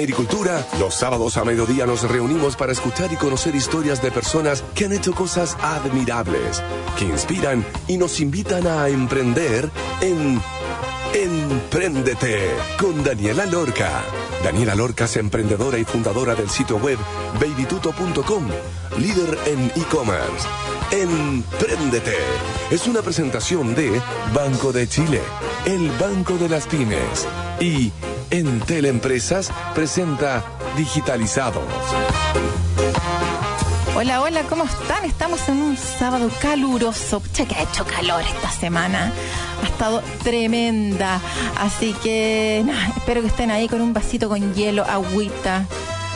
agricultura, los sábados a mediodía nos reunimos para escuchar y conocer historias de personas que han hecho cosas admirables, que inspiran y nos invitan a emprender en Empréndete con Daniela Lorca. Daniela Lorca es emprendedora y fundadora del sitio web babytuto.com, líder en e-commerce. Empréndete es una presentación de Banco de Chile, el Banco de las Pymes y Entel Empresas presenta Digitalizados. Hola, hola, ¿cómo están? Estamos en un sábado caluroso. Che, que ha hecho calor esta semana. Ha estado tremenda. Así que espero que estén ahí con un vasito con hielo, agüita,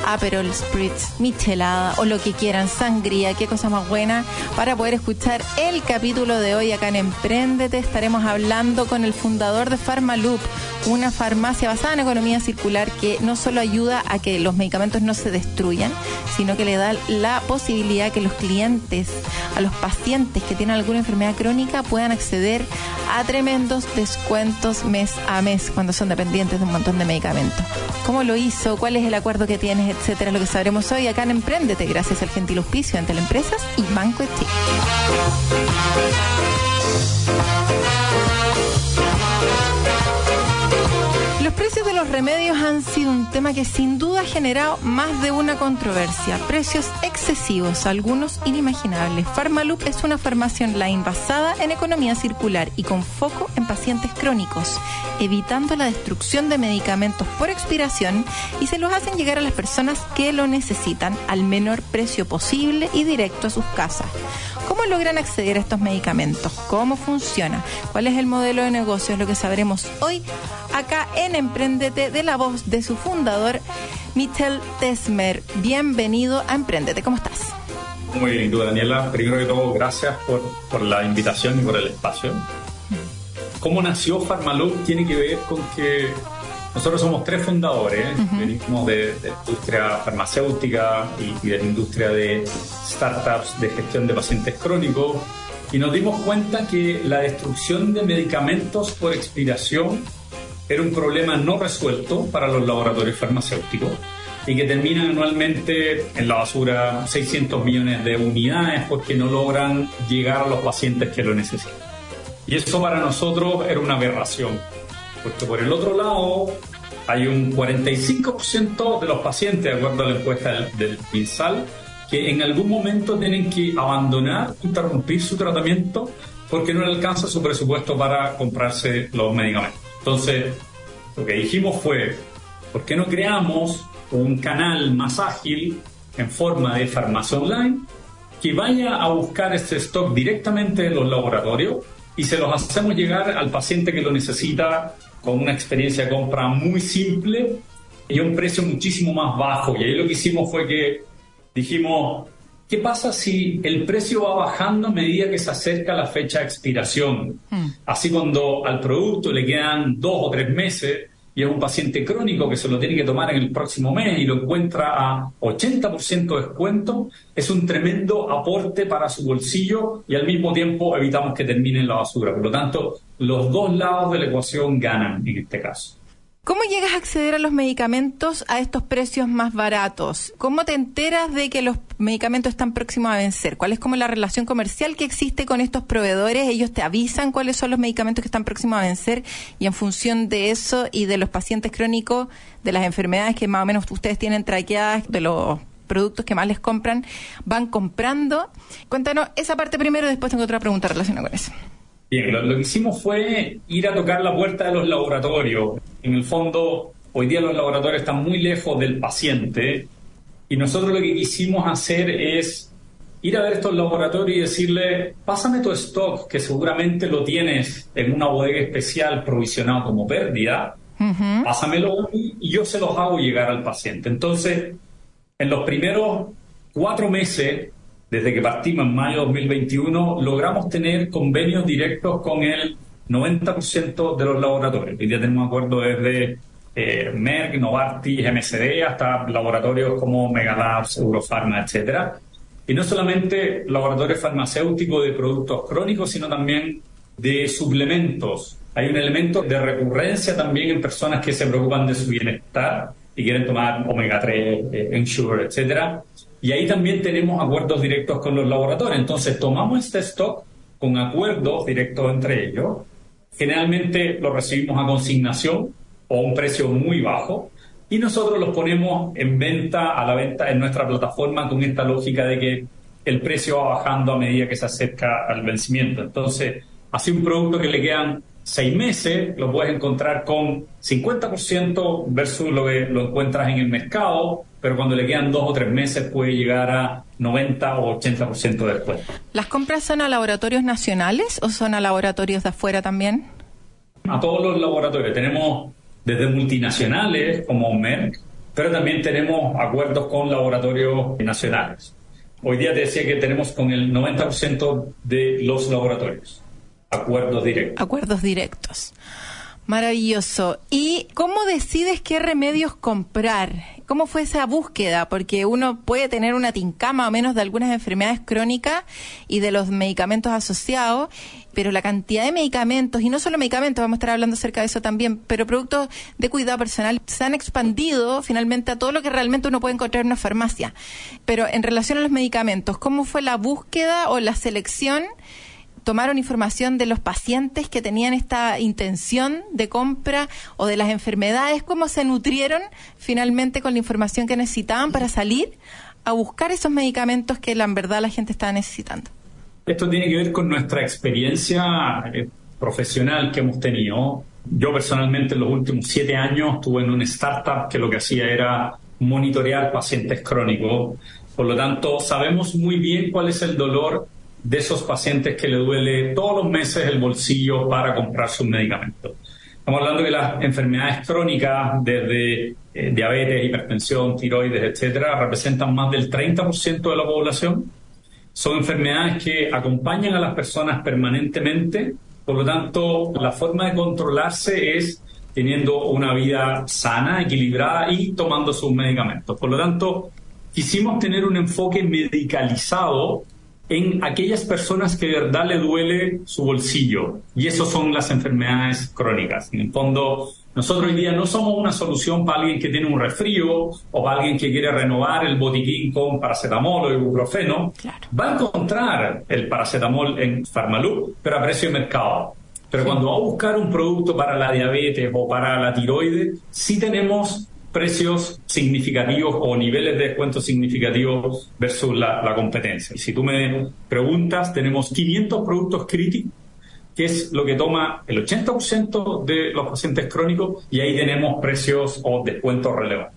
Aperol Spritz, michelada o lo que quieran, sangría, qué cosa más buena para poder escuchar el capítulo de hoy acá en Emprendete. Estaremos hablando con el fundador de Pharmaloop, una farmacia basada en economía circular que no solo ayuda a que los medicamentos no se destruyan, sino que le da la posibilidad que los clientes, a los pacientes que tienen alguna enfermedad crónica puedan acceder a tremendos descuentos mes a mes cuando son dependientes de un montón de medicamentos. ¿Cómo lo hizo? ¿Cuál es el acuerdo que tienes? Etcétera, lo que sabremos hoy acá en Emprendete, gracias al gentil auspicio ante las empresas y Banco de. Precios de los remedios han sido un tema que sin duda ha generado más de una controversia. Precios excesivos, algunos inimaginables. Pharmaloop es una farmacia online basada en economía circular y con foco en pacientes crónicos, evitando la destrucción de medicamentos por expiración y se los hacen llegar a las personas que lo necesitan al menor precio posible y directo a sus casas. ¿Cómo logran acceder a estos medicamentos? ¿Cómo funciona? ¿Cuál es el modelo de negocio? Es lo que sabremos hoy acá en Emprendete de la voz de su fundador, Michel Tesmer. Bienvenido a Emprendete. ¿Cómo estás? Muy bien, tú Daniela. Primero que todo, gracias por, por la invitación y por el espacio. ¿Cómo nació Farmaloop? Tiene que ver con que nosotros somos tres fundadores, venimos de, la industria farmacéutica y, de la industria de startups de gestión de pacientes crónicos y nos dimos cuenta que la destrucción de medicamentos por expiración era un problema no resuelto para los laboratorios farmacéuticos y que terminan anualmente en la basura 600 millones de unidades porque no logran llegar a los pacientes que lo necesitan. Y eso para nosotros era una aberración porque por el otro lado hay un 45% de los pacientes, de acuerdo a la encuesta del, PINSAL, que en algún momento tienen que abandonar, interrumpir su tratamiento porque no le alcanza su presupuesto para comprarse los medicamentos. Entonces, lo que dijimos fue, ¿por qué no creamos un canal más ágil en forma de farmacia online que vaya a buscar este stock directamente en los laboratorios y se los hacemos llegar al paciente que lo necesita con una experiencia de compra muy simple y a un precio muchísimo más bajo. Y ahí lo que hicimos fue que dijimos, ¿qué pasa si el precio va bajando a medida que se acerca la fecha de expiración? Hmm. Así cuando al producto le quedan dos o tres meses y es un paciente crónico que se lo tiene que tomar en el próximo mes y lo encuentra a 80% de descuento, es un tremendo aporte para su bolsillo y al mismo tiempo evitamos que termine en la basura. Por lo tanto, los dos lados de la ecuación ganan en este caso. ¿Cómo llegas a acceder a los medicamentos a estos precios más baratos? ¿Cómo te enteras de que los medicamentos están próximos a vencer? ¿Cuál es como la relación comercial que existe con estos proveedores? Ellos te avisan cuáles son los medicamentos que están próximos a vencer y en función de eso y de los pacientes crónicos, de las enfermedades que más o menos ustedes tienen traqueadas, de los productos que más les compran, van comprando. Cuéntanos esa parte primero después tengo otra pregunta relacionada con eso. Bien, lo, que hicimos fue ir a tocar la puerta de los laboratorios. En el fondo, hoy día los laboratorios están muy lejos del paciente y nosotros lo que quisimos hacer es ir a ver estos laboratorios y decirle, pásame tu stock, que seguramente lo tienes en una bodega especial provisionado como pérdida, pásamelo y yo se los hago llegar al paciente. Entonces, en los primeros cuatro meses desde que partimos en mayo de 2021, logramos tener convenios directos con el 90% de los laboratorios. Hoy día tenemos acuerdos desde eh, Merck, Novartis, MSD, hasta laboratorios como Megalabs, Europharma, etc. Y no solamente laboratorios farmacéuticos de productos crónicos, sino también de suplementos. Hay un elemento de recurrencia también en personas que se preocupan de su bienestar y quieren tomar omega 3, eh, Ensure, etcétera. Y ahí también tenemos acuerdos directos con los laboratorios. Entonces tomamos este stock con acuerdos directos entre ellos. Generalmente lo recibimos a consignación o a un precio muy bajo y nosotros los ponemos en venta, a la venta en nuestra plataforma con esta lógica de que el precio va bajando a medida que se acerca al vencimiento. Entonces, así un producto que le quedan seis meses, lo puedes encontrar con 50% versus lo que lo encuentras en el mercado, pero cuando le quedan dos o tres meses puede llegar a 90 o 80% después. ¿Las compras son a laboratorios nacionales o son a laboratorios de afuera también? A todos los laboratorios. Tenemos desde multinacionales como Merck, pero también tenemos acuerdos con laboratorios nacionales. Hoy día te decía que tenemos con el 90% de los laboratorios. Acuerdos directos. Acuerdos directos. Maravilloso. ¿Y cómo decides qué remedios comprar? ¿Cómo fue esa búsqueda? Porque uno puede tener una tincama o menos de algunas enfermedades crónicas y de los medicamentos asociados, pero la cantidad de medicamentos, y no solo medicamentos, vamos a estar hablando acerca de eso también, pero productos de cuidado personal se han expandido finalmente a todo lo que realmente uno puede encontrar en una farmacia. Pero en relación a los medicamentos, ¿cómo fue la búsqueda o la selección? Tomaron información de los pacientes que tenían esta intención de compra o de las enfermedades, cómo se nutrieron finalmente con la información que necesitaban para salir a buscar esos medicamentos que en verdad la gente estaba necesitando. Esto tiene que ver con nuestra experiencia eh, profesional que hemos tenido. Yo personalmente en los últimos siete años estuve en una startup que lo que hacía era monitorear pacientes crónicos. Por lo tanto, sabemos muy bien cuál es el dolor de esos pacientes que le duele todos los meses el bolsillo para comprar sus medicamentos. Estamos hablando de las enfermedades crónicas, desde eh, diabetes, hipertensión, tiroides, etcétera, representan más del 30% de la población. Son enfermedades que acompañan a las personas permanentemente, por lo tanto, la forma de controlarse es teniendo una vida sana, equilibrada y tomando sus medicamentos. Por lo tanto, quisimos tener un enfoque medicalizado en aquellas personas que de verdad le duele su bolsillo. Y eso son las enfermedades crónicas. En el fondo, nosotros hoy día no somos una solución para alguien que tiene un resfrío o para alguien que quiere renovar el botiquín con paracetamol o ibuprofeno. Va a encontrar el paracetamol en Farmalup, pero a precio de mercado. Pero cuando va a buscar un producto para la diabetes o para la tiroides, sí tenemos precios significativos o niveles de descuento significativos versus la, competencia. Y si tú me preguntas, tenemos 500 productos críticos que es lo que toma el 80% de los pacientes crónicos y ahí tenemos precios o descuentos relevantes.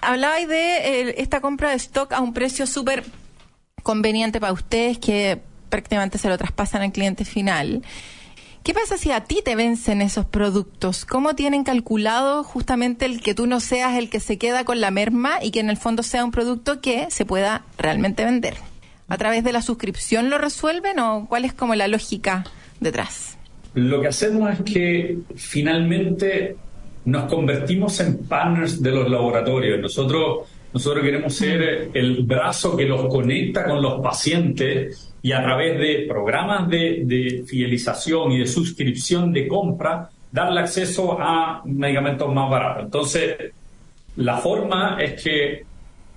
Hablabais de eh, esta compra de stock a un precio súper conveniente para ustedes que prácticamente se lo traspasan al cliente final. ¿Qué pasa si a ti te vencen esos productos? ¿Cómo tienen calculado justamente el que tú no seas el que se queda con la merma y que en el fondo sea un producto que se pueda realmente vender? ¿A través de la suscripción lo resuelven o cuál es como la lógica detrás? Lo que hacemos es que finalmente nos convertimos en partners de los laboratorios. Nosotros, nosotros queremos ser el brazo que los conecta con los pacientes y a través de programas de, fidelización y de suscripción de compra, darle acceso a medicamentos más baratos. Entonces, la forma es que,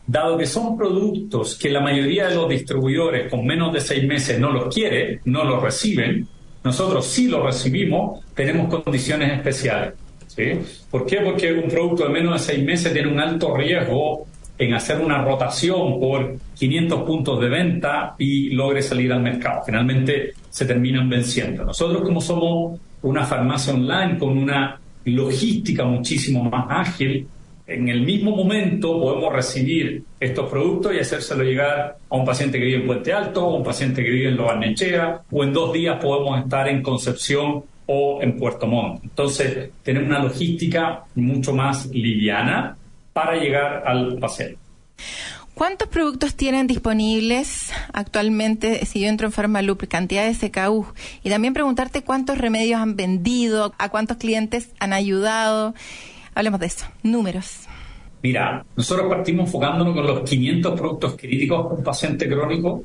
dado que son productos que la mayoría de los distribuidores con menos de seis meses no los quiere, no los reciben, nosotros sí los recibimos, tenemos condiciones especiales. ¿sí? ¿Por qué? Porque un producto de menos de seis meses tiene un alto riesgo en hacer una rotación por 500 puntos de venta y logre salir al mercado. Finalmente se terminan venciendo. Nosotros como somos una farmacia online con una logística muchísimo más ágil, en el mismo momento podemos recibir estos productos y hacérselo llegar a un paciente que vive en Puente Alto, o un paciente que vive en Lobarnechea, o en dos días podemos estar en Concepción o en Puerto Montt. Entonces, tenemos una logística mucho más liviana para llegar al paciente. ¿Cuántos productos tienen disponibles actualmente si yo entro en Pharmaloop, cantidad de SKU? Y también preguntarte cuántos remedios han vendido, a cuántos clientes han ayudado. Hablemos de eso, números. Mira, nosotros partimos enfocándonos con los 500 productos críticos con paciente crónico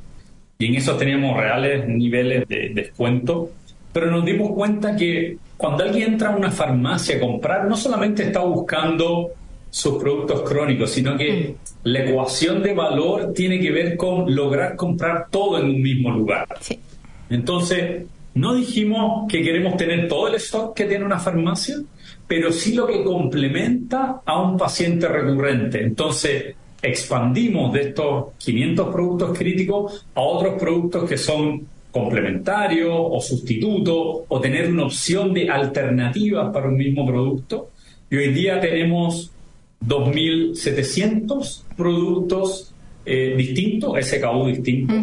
y en eso teníamos reales niveles de descuento, pero nos dimos cuenta que cuando alguien entra a una farmacia a comprar, no solamente está buscando sus productos crónicos, sino que la ecuación de valor tiene que ver con lograr comprar todo en un mismo lugar. Entonces, no dijimos que queremos tener todo el stock que tiene una farmacia, pero sí lo que complementa a un paciente recurrente. Entonces, expandimos de estos 500 productos críticos a otros productos que son complementarios o sustitutos o tener una opción de alternativas para un mismo producto. Y hoy día tenemos 2.700 productos eh, distintos, SKU distintos.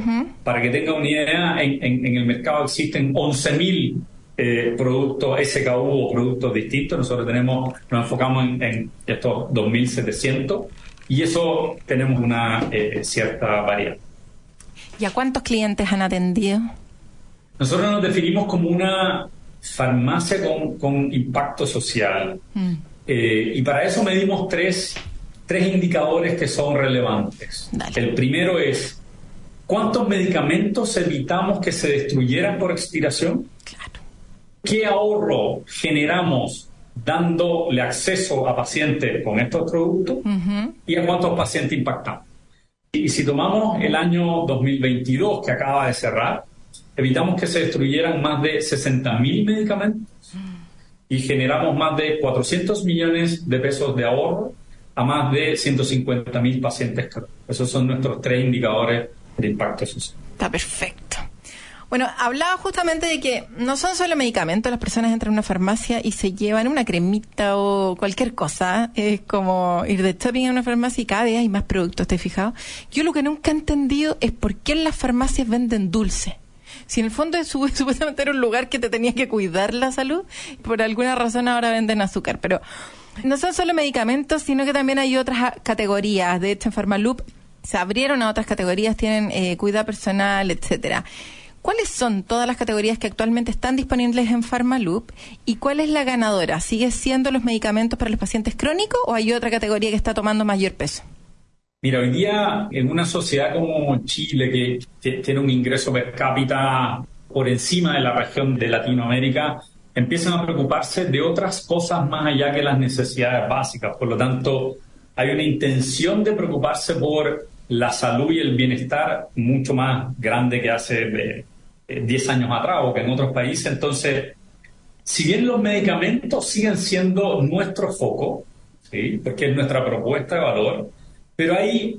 Para que tenga una idea, en, el mercado existen 11.000 eh, productos SKU o productos distintos. Nosotros tenemos, nos enfocamos en, estos 2.700 y eso tenemos una eh, cierta variedad. ¿Y a cuántos clientes han atendido? Nosotros nos definimos como una farmacia con, impacto social. Mm. Eh, y para eso medimos tres, tres indicadores que son relevantes. El primero es, ¿cuántos medicamentos evitamos que se destruyeran por expiración? ¿Qué ahorro generamos dándole acceso a pacientes con estos productos? ¿Y a cuántos pacientes impactamos? Y si tomamos el año 2022 que acaba de cerrar, evitamos que se destruyeran más de 60.000 medicamentos y generamos más de 400 millones de pesos de ahorro a más de 150 mil pacientes. Esos son nuestros tres indicadores de impacto social. Está perfecto. Bueno, hablaba justamente de que no son solo medicamentos, las personas entran a una farmacia y se llevan una cremita o cualquier cosa. Es como ir de shopping a una farmacia y cada vez hay más productos, ¿te has fijado? Yo lo que nunca he entendido es por qué en las farmacias venden dulce. Si en el fondo es, supuestamente era un lugar que te tenía que cuidar la salud, por alguna razón ahora venden azúcar. Pero no son solo medicamentos, sino que también hay otras categorías. De hecho, en Pharmaloop se abrieron a otras categorías, tienen eh, cuidado personal, etcétera. ¿Cuáles son todas las categorías que actualmente están disponibles en Pharmaloop y cuál es la ganadora? ¿Sigue siendo los medicamentos para los pacientes crónicos o hay otra categoría que está tomando mayor peso? Mira, hoy día en una sociedad como Chile, que tiene un ingreso per cápita por encima de la región de Latinoamérica, empiezan a preocuparse de otras cosas más allá que las necesidades básicas. Por lo tanto, hay una intención de preocuparse por la salud y el bienestar mucho más grande que hace 10 años atrás o que en otros países. Entonces, si bien los medicamentos siguen siendo nuestro foco, ¿sí? porque es nuestra propuesta de valor, pero hay,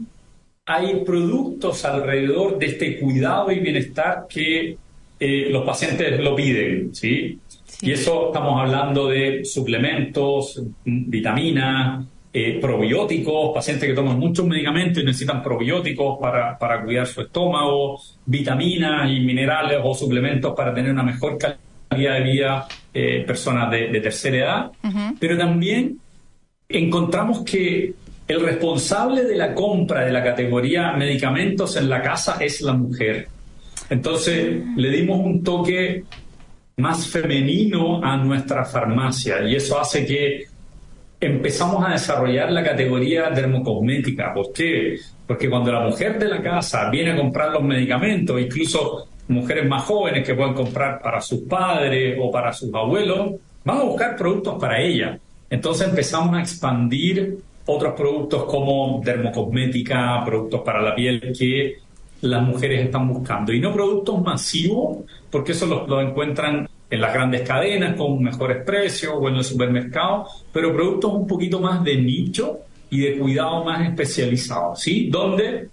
hay productos alrededor de este cuidado y bienestar que eh, los pacientes lo piden, ¿sí? Y eso estamos hablando de suplementos, vitaminas, eh, probióticos, pacientes que toman muchos medicamentos y necesitan probióticos para, para, cuidar su estómago, vitaminas y minerales o suplementos para tener una mejor calidad de vida, eh, personas de, tercera edad. Pero también encontramos que el responsable de la compra de la categoría medicamentos en la casa es la mujer. Entonces le dimos un toque más femenino a nuestra farmacia y eso hace que empezamos a desarrollar la categoría dermocosmética. ¿Por qué? Porque cuando la mujer de la casa viene a comprar los medicamentos, incluso mujeres más jóvenes que pueden comprar para sus padres o para sus abuelos, van a buscar productos para ella. Entonces empezamos a expandir otros productos como dermocosmética, productos para la piel que las mujeres están buscando. Y no productos masivos, porque eso los, encuentran en las grandes cadenas con mejores precios o en el supermercado, pero productos un poquito más de nicho y de cuidado más especializado, ¿sí? Donde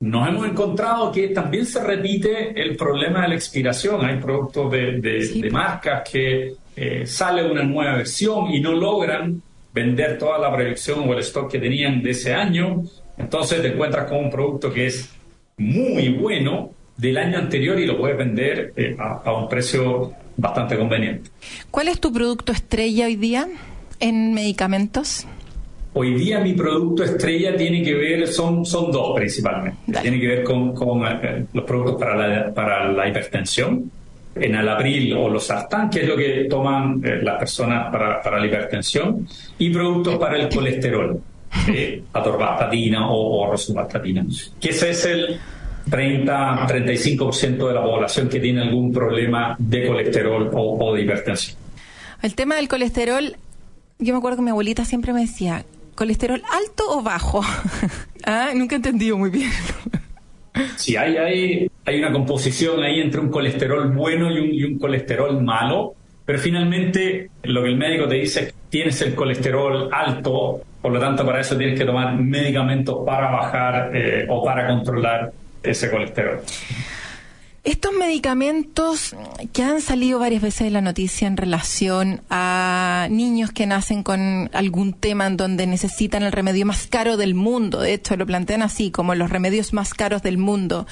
nos hemos encontrado que también se repite el problema de la expiración. Hay productos de, marcas que eh, sale una nueva versión y no logran vender toda la proyección o el stock que tenían de ese año. Entonces te encuentras con un producto que es muy bueno del año anterior y lo puedes vender eh, a, un precio bastante conveniente. ¿Cuál es tu producto estrella hoy día en medicamentos? Hoy día mi producto estrella tiene que ver, son, son dos principalmente. Tiene que ver con, con eh, los productos para la, para la hipertensión, en el abril o los sartán, que es lo que toman eh, las personas para, para, la hipertensión, y productos para el colesterol, eh, atorvastatina o, o rosuvastatina, que ese es el 30-35% de la población que tiene algún problema de colesterol o, o de hipertensión. El tema del colesterol, yo me acuerdo que mi abuelita siempre me decía, ¿Colesterol alto o bajo? ah, nunca he entendido muy bien. Sí, hay, hay, hay una composición ahí entre un colesterol bueno y un, y un colesterol malo, pero finalmente lo que el médico te dice es que tienes el colesterol alto, por lo tanto para eso tienes que tomar medicamentos para bajar eh, o para controlar ese colesterol. Estos medicamentos que han salido varias veces en la noticia en relación a niños que nacen con algún tema en donde necesitan el remedio más caro del mundo, de hecho lo plantean así, como los remedios más caros del mundo,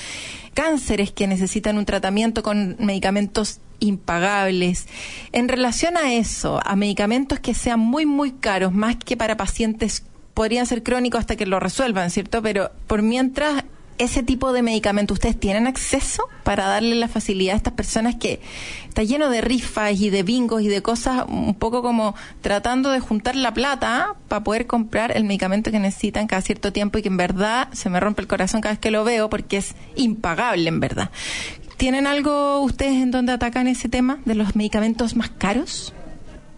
cánceres que necesitan un tratamiento con medicamentos impagables. En relación a eso, a medicamentos que sean muy, muy caros, más que para pacientes podrían ser crónicos hasta que lo resuelvan, ¿cierto? Pero por mientras ese tipo de medicamento, ¿ustedes tienen acceso para darle la facilidad a estas personas que está lleno de rifas y de bingos y de cosas un poco como tratando de juntar la plata para poder comprar el medicamento que necesitan cada cierto tiempo y que en verdad se me rompe el corazón cada vez que lo veo porque es impagable en verdad. ¿Tienen algo ustedes en donde atacan ese tema de los medicamentos más caros?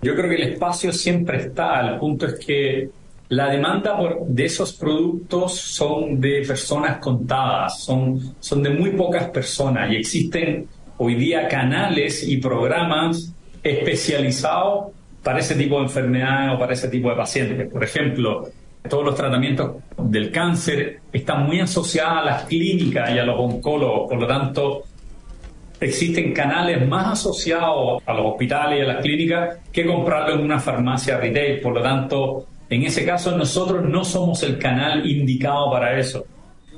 Yo creo que el espacio siempre está. El punto es que la demanda de esos productos son de personas contadas, son, son de muy pocas personas y existen hoy día canales y programas especializados para ese tipo de enfermedades o para ese tipo de pacientes. Por ejemplo, todos los tratamientos del cáncer están muy asociados a las clínicas y a los oncólogos, por lo tanto, existen canales más asociados a los hospitales y a las clínicas que comprarlo en una farmacia retail, por lo tanto, en ese caso nosotros no somos el canal indicado para eso.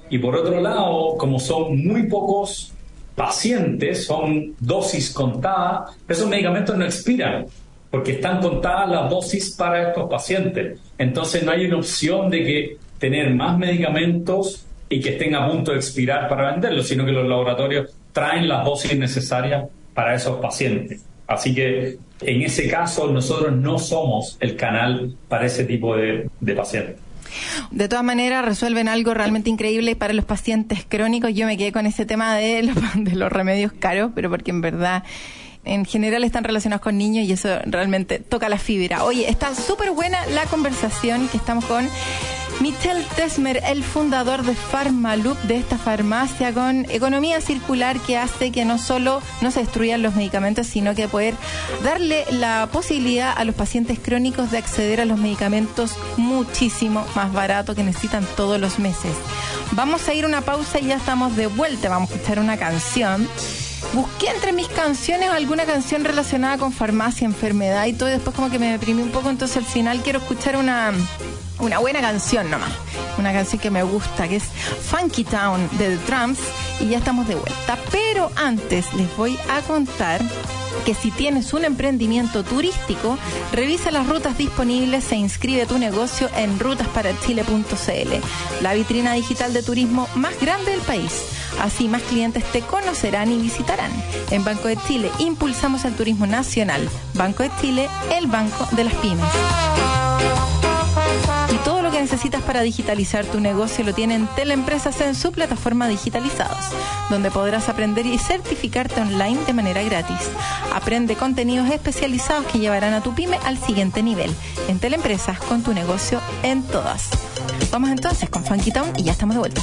Y por otro lado, como son muy pocos pacientes, son dosis contadas, esos medicamentos no expiran, porque están contadas las dosis para estos pacientes. Entonces no hay una opción de que tener más medicamentos y que estén a punto de expirar para venderlos, sino que los laboratorios traen las dosis necesarias para esos pacientes. Así que en ese caso nosotros no somos el canal para ese tipo de, pacientes. De todas maneras, resuelven algo realmente increíble para los pacientes crónicos. Yo me quedé con ese tema de los, de los remedios caros, pero porque en verdad en general están relacionados con niños y eso realmente toca la fibra. Oye, está súper buena la conversación que estamos con Michel Tesmer, el fundador de Pharmaloop, de esta farmacia con economía circular que hace que no solo no se destruyan los medicamentos, sino que poder darle la posibilidad a los pacientes crónicos de acceder a los medicamentos muchísimo más barato que necesitan todos los meses. Vamos a ir una pausa y ya estamos de vuelta. Vamos a escuchar una canción busqué entre mis canciones alguna canción relacionada con farmacia, enfermedad y todo, y después como que me deprimí un poco, entonces al final quiero escuchar una, una buena canción nomás, una canción que me gusta, que es Funky Town de The Drums, y ya estamos de vuelta. Pero antes les voy a contar que si tienes un emprendimiento turístico, revisa las rutas disponibles e inscribe tu negocio en rutasparachile.cl, la vitrina digital de turismo más grande del país. Así más clientes te conocerán y visitarán. En Banco de Chile impulsamos el turismo nacional. Banco de Chile, el banco de las pymes. Necesitas para digitalizar tu negocio lo tienen Teleempresas en su plataforma Digitalizados, donde podrás aprender y certificarte online de manera gratis. Aprende contenidos especializados que llevarán a tu pyme al siguiente nivel. En Teleempresas, con tu negocio en todas. Vamos entonces con Funky Town y ya estamos de vuelta.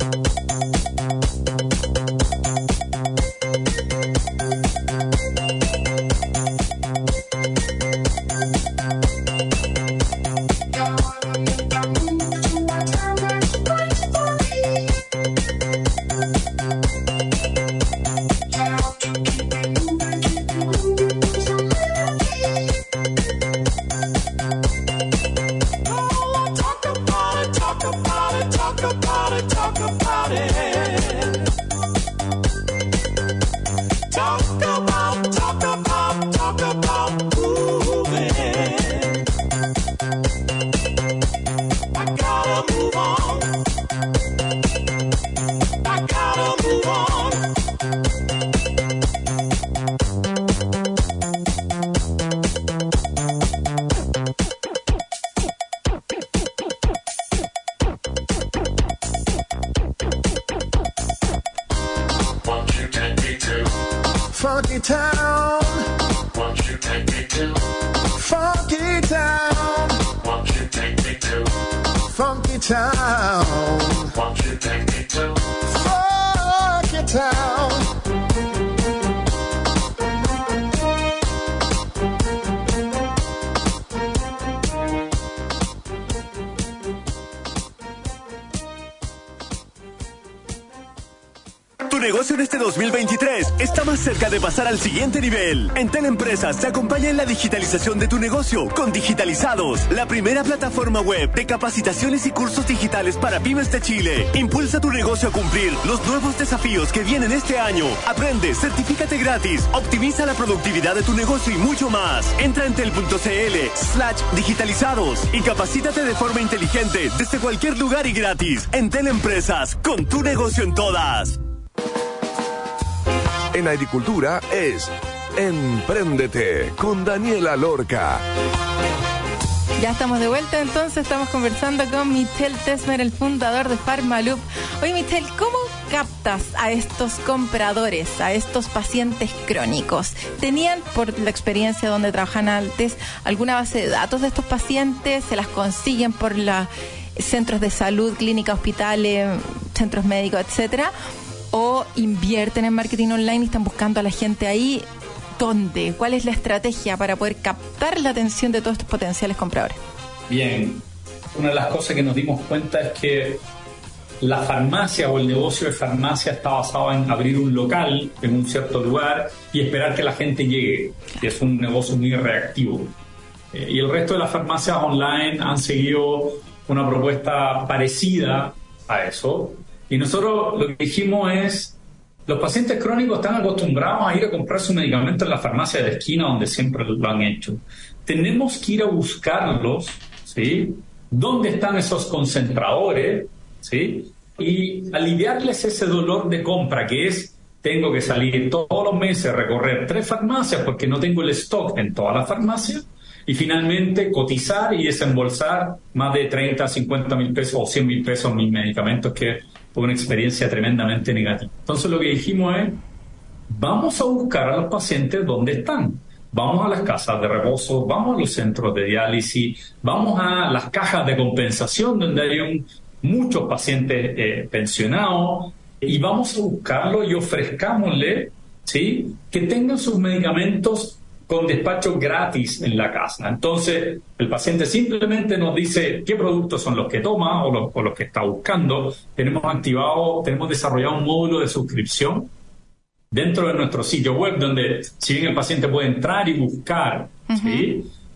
Al siguiente nivel. En Teleempresas te acompaña en la digitalización de tu negocio con Digitalizados, la primera plataforma web de capacitaciones y cursos digitales para pymes de Chile. Impulsa tu negocio a cumplir los nuevos desafíos que vienen este año. Aprende, certifícate gratis, optimiza la productividad de tu negocio y mucho más. Entra en tel.cl slash digitalizados y capacítate de forma inteligente desde cualquier lugar y gratis. En Teleempresas, con tu negocio en todas en agricultura es Emprendete con Daniela Lorca. Ya estamos de vuelta, entonces estamos conversando con Michel Tesmer, el fundador de Pharmaloop. Oye, Michel, ¿cómo captas a estos compradores, a estos pacientes crónicos? ¿Tenían, por la experiencia donde trabajan antes, alguna base de datos de estos pacientes? ¿Se las consiguen por los centros de salud, clínicas, hospitales, centros médicos, etcétera? O invierten en marketing online y están buscando a la gente ahí. ¿Dónde? ¿Cuál es la estrategia para poder captar la atención de todos estos potenciales compradores? Bien, una de las cosas que nos dimos cuenta es que la farmacia o el negocio de farmacia está basado en abrir un local en un cierto lugar y esperar que la gente llegue, que es un negocio muy reactivo. Eh, y el resto de las farmacias online han seguido una propuesta parecida a eso, y nosotros lo que dijimos es, los pacientes crónicos están acostumbrados a ir a comprar su medicamento en la farmacia de esquina donde siempre lo han hecho. Tenemos que ir a buscarlos, ¿sí? ¿Dónde están esos concentradores? ¿Sí? Y aliviarles ese dolor de compra que es tengo que salir todos los meses a recorrer tres farmacias porque no tengo el stock en todas las farmacias y finalmente cotizar y desembolsar más de 30, 50 mil pesos o 100 mil pesos en mis medicamentos que una experiencia tremendamente negativa. Entonces lo que dijimos es, vamos a buscar a los pacientes donde están. Vamos a las casas de reposo, vamos a los centros de diálisis, vamos a las cajas de compensación donde hay muchos pacientes eh, pensionados y vamos a buscarlo y ofrezcámosle ¿sí? que tengan sus medicamentos con despacho gratis en la casa. Entonces, el paciente simplemente nos dice qué productos son los que toma o los, que está buscando. Tenemos activado, tenemos desarrollado un módulo de suscripción dentro de nuestro sitio web donde, si bien el paciente puede entrar y buscar,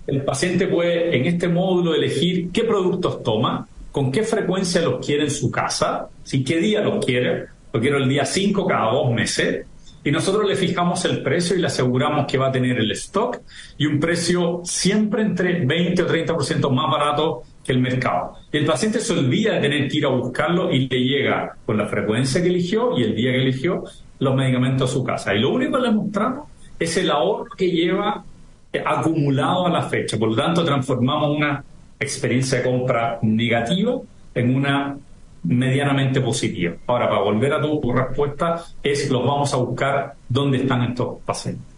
el paciente puede en este módulo elegir qué productos toma, con qué frecuencia los quiere en su casa, si qué día los quiere, lo quiero el día 5 cada dos meses, y nosotros le fijamos el precio y le aseguramos que va a tener el stock y un precio siempre entre 20 o 30% más barato que el mercado. El paciente se olvida de tener que ir a buscarlo y le llega con la frecuencia que eligió y el día que eligió los medicamentos a su casa. Y lo único que le mostramos es el ahorro que lleva acumulado a la fecha. Por lo tanto, transformamos una experiencia de compra negativa en una medianamente positiva. Ahora, para volver a tu respuesta, es los vamos a buscar dónde están estos pacientes.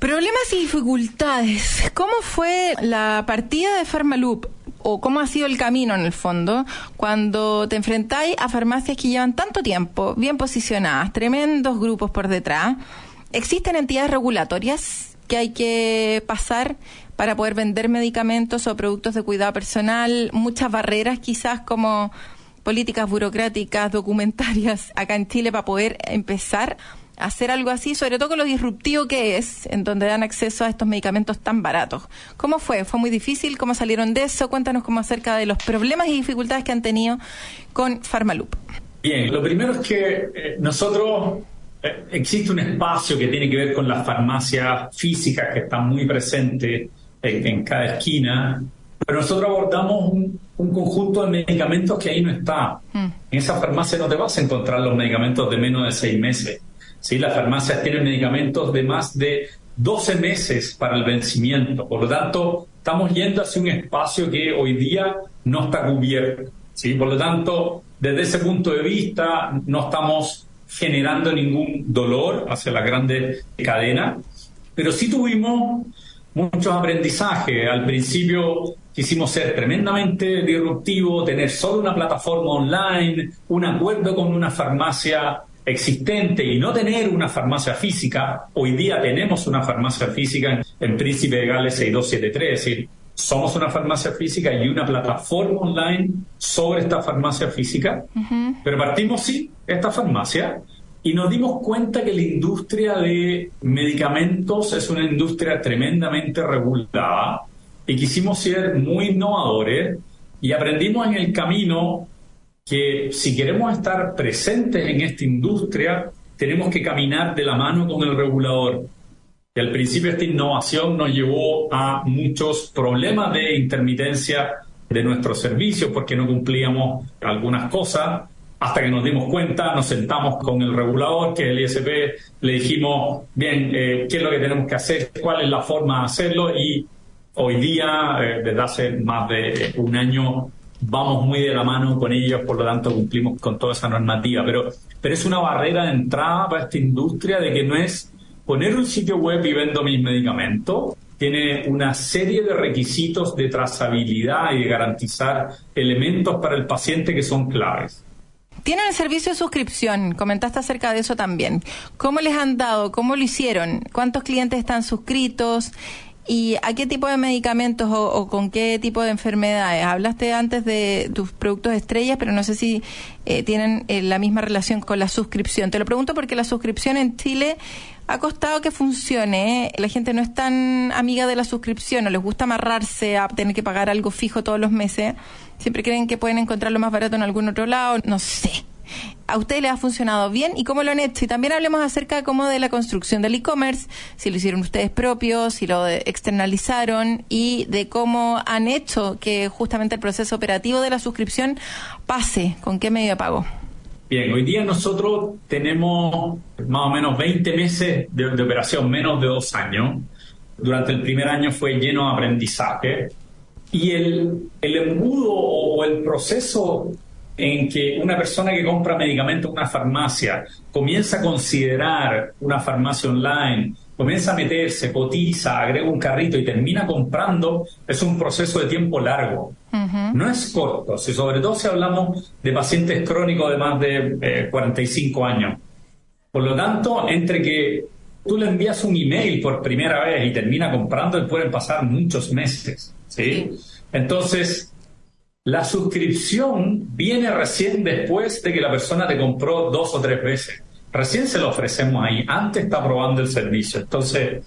Problemas y dificultades. ¿Cómo fue la partida de Pharmaloop? ¿O cómo ha sido el camino en el fondo cuando te enfrentáis a farmacias que llevan tanto tiempo, bien posicionadas, tremendos grupos por detrás? ¿Existen entidades regulatorias que hay que pasar para poder vender medicamentos o productos de cuidado personal? Muchas barreras quizás como políticas burocráticas, documentarias acá en Chile para poder empezar a hacer algo así, sobre todo con lo disruptivo que es, en donde dan acceso a estos medicamentos tan baratos. ¿Cómo fue? ¿Fue muy difícil? ¿Cómo salieron de eso? Cuéntanos cómo acerca de los problemas y dificultades que han tenido con Pharmaloop. Bien, lo primero es que eh, nosotros eh, existe un espacio que tiene que ver con las farmacias físicas que están muy presentes en cada esquina pero nosotros abordamos un, conjunto de medicamentos que ahí no está. Mm. En esa farmacia no te vas a encontrar los medicamentos de menos de seis meses. ¿sí? Las farmacias tienen medicamentos de más de 12 meses para el vencimiento. Por lo tanto, estamos yendo hacia un espacio que hoy día no está cubierto. ¿sí? Por lo tanto, desde ese punto de vista, no estamos generando ningún dolor hacia la grande cadena, pero sí tuvimos muchos aprendizajes. Al principio quisimos ser tremendamente disruptivos, tener solo una plataforma online, un acuerdo con una farmacia existente y no tener una farmacia física. Hoy día tenemos una farmacia física en, Príncipe de Gales 6273, es decir, somos una farmacia física y una plataforma online sobre esta farmacia física, pero partimos sí, esta farmacia, y nos dimos cuenta que la industria de medicamentos es una industria tremendamente regulada y quisimos ser muy innovadores y aprendimos en el camino que si queremos estar presentes en esta industria, tenemos que caminar de la mano con el regulador. Y al principio esta innovación nos llevó a muchos problemas de intermitencia de nuestros servicios porque no cumplíamos algunas cosas hasta que nos dimos cuenta, nos sentamos con el regulador, que es el ISP, le dijimos, bien, eh, ¿qué es lo que tenemos que hacer? ¿Cuál es la forma de hacerlo? Y hoy día, eh, desde hace más de un año, vamos muy de la mano con ellos, por lo tanto cumplimos con toda esa normativa. Pero, pero es una barrera de entrada para esta industria de que no es poner un sitio web y vendo mis medicamentos, tiene una serie de requisitos de trazabilidad y de garantizar elementos para el paciente que son claves. Tienen el servicio de suscripción, comentaste acerca de eso también. ¿Cómo les han dado? ¿Cómo lo hicieron? ¿Cuántos clientes están suscritos? ¿Y a qué tipo de medicamentos o, con qué tipo de enfermedades? Hablaste antes de tus productos estrellas, pero no sé si eh, tienen eh, la misma relación con la suscripción. Te lo pregunto porque la suscripción en Chile ha costado que funcione. ¿eh? La gente no es tan amiga de la suscripción, no les gusta amarrarse a tener que pagar algo fijo todos los meses. Siempre creen que pueden encontrarlo más barato en algún otro lado. No sé. ¿A ustedes les ha funcionado bien y cómo lo han hecho? Y también hablemos acerca de cómo de la construcción del e-commerce, si lo hicieron ustedes propios, si lo externalizaron y de cómo han hecho que justamente el proceso operativo de la suscripción pase, con qué medio de pago. Bien, hoy día nosotros tenemos más o menos 20 meses de, operación, menos de dos años. Durante el primer año fue lleno de aprendizaje y el, el embudo o el proceso en que una persona que compra medicamentos en una farmacia comienza a considerar una farmacia online, comienza a meterse, cotiza, agrega un carrito y termina comprando, es un proceso de tiempo largo. No es corto, si sobre todo si hablamos de pacientes crónicos de más de 45 eh, años. Por lo tanto, entre que tú le envías un email por primera vez y termina comprando, pueden pasar muchos meses. ¿sí? Entonces, la suscripción viene recién después de que la persona te compró dos o tres veces. Recién se lo ofrecemos ahí, antes está probando el servicio. Entonces,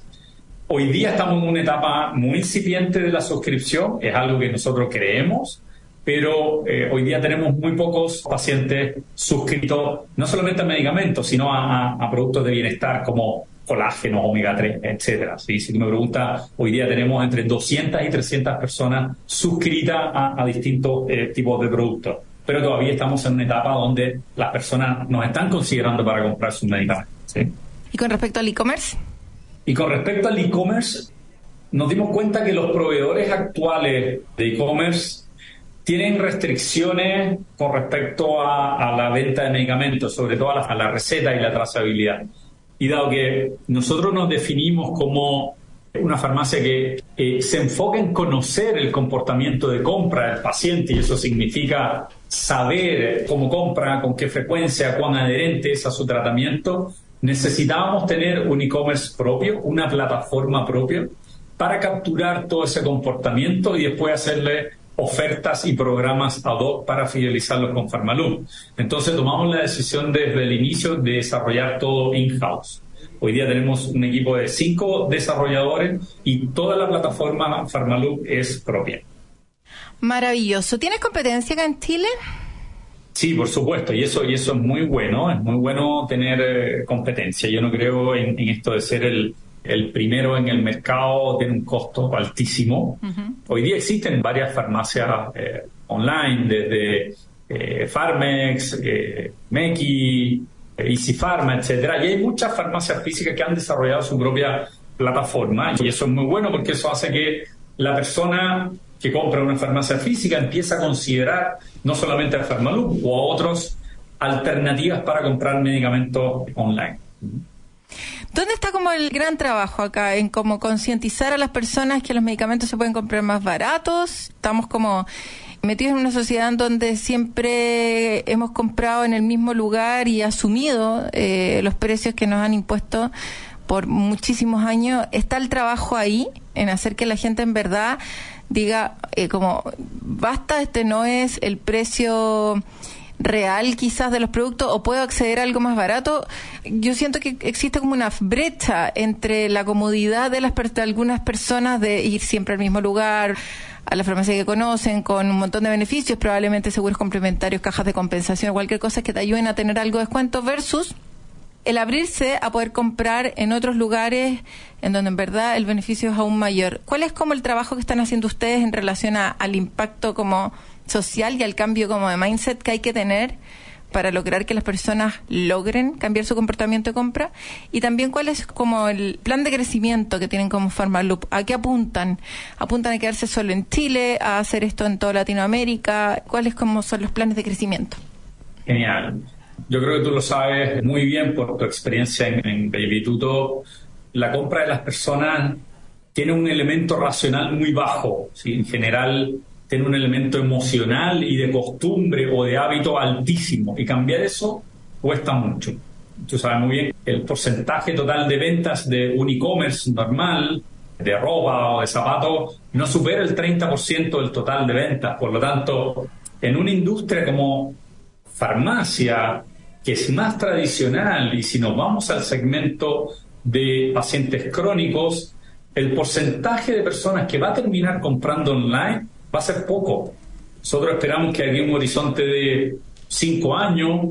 Hoy día estamos en una etapa muy incipiente de la suscripción, es algo que nosotros creemos, pero eh, hoy día tenemos muy pocos pacientes suscritos no solamente a medicamentos, sino a, a productos de bienestar como colágeno, omega 3, etcétera. ¿sí? Si tú me preguntas, hoy día tenemos entre 200 y 300 personas suscritas a, distintos eh, tipos de productos, pero todavía estamos en una etapa donde las personas nos están considerando para comprar sus medicamentos. ¿sí? ¿Y con respecto al e-commerce? Y con respecto al e-commerce, nos dimos cuenta que los proveedores actuales de e-commerce tienen restricciones con respecto a, la venta de medicamentos, sobre todo a la receta y la trazabilidad. Y dado que nosotros nos definimos como una farmacia que se enfoca en conocer el comportamiento de compra del paciente y eso significa saber cómo compra, con qué frecuencia, cuán adherente es a su tratamiento, necesitábamos tener un e-commerce propio, una plataforma propia para capturar todo ese comportamiento y después hacerle ofertas y programas ad hoc para fidelizarlos con Farmalum. Entonces tomamos la decisión desde el inicio de desarrollar todo in-house. Hoy día tenemos un equipo de cinco desarrolladores y toda la plataforma Farmalum es propia. Maravilloso. ¿Tienes competencia acá en Chile? Sí, por supuesto, y eso, y eso es muy bueno, es muy bueno tener eh, competencia. Yo no creo en esto de ser el, el primero en el mercado tiene un costo altísimo. Hoy día existen varias farmacias eh, online, desde eh, Farmex, eh, Meki, Easy Pharma, etcétera, y hay muchas farmacias físicas que han desarrollado su propia plataforma y eso es muy bueno porque eso hace que la persona que compra una farmacia física empieza a considerar no solamente a Farmalup o a otras alternativas para comprar medicamentos online. ¿Dónde está como el gran trabajo acá? En como concientizar a las personas que los medicamentos se pueden comprar más baratos. Estamos como metidos en una sociedad en donde siempre hemos comprado en el mismo lugar y asumido eh, los precios que nos han impuesto por muchísimos años. ¿Está el trabajo ahí en hacer que la gente en verdad diga eh, como basta, este no es el precio real quizás de los productos o puedo acceder a algo más barato, yo siento que existe como una brecha entre la comodidad de, las, algunas personas de ir siempre al mismo lugar, a la farmacia que conocen, con un montón de beneficios, probablemente seguros complementarios, cajas de compensación cualquier cosa que te ayuden a tener algo de descuento, versus el abrirse a poder comprar en otros lugares en donde en verdad el beneficio es aún mayor. ¿Cuál es como el trabajo que están haciendo ustedes en relación al impacto como social y al cambio como de mindset que hay que tener para lograr que las personas logren cambiar su comportamiento de compra y también cuál es como el plan de crecimiento que tienen como Pharmaloop, a qué apuntan, apuntan a quedarse solo en Chile, a hacer esto en toda Latinoamérica, cuáles como son los planes de crecimiento. Genial. Yo creo que tú lo sabes muy bien por tu experiencia en, en La compra de las personas tiene un elemento racional muy bajo. ¿sí? En general, tiene un elemento emocional y de costumbre o de hábito altísimo. Y cambiar eso cuesta mucho. Tú sabes muy bien, el porcentaje total de ventas de un e-commerce normal, de ropa o de zapatos, no supera el 30% del total de ventas. Por lo tanto, en una industria como farmacia, que es más tradicional, y si nos vamos al segmento de pacientes crónicos, el porcentaje de personas que va a terminar comprando online va a ser poco. Nosotros esperamos que aquí un horizonte de 5 años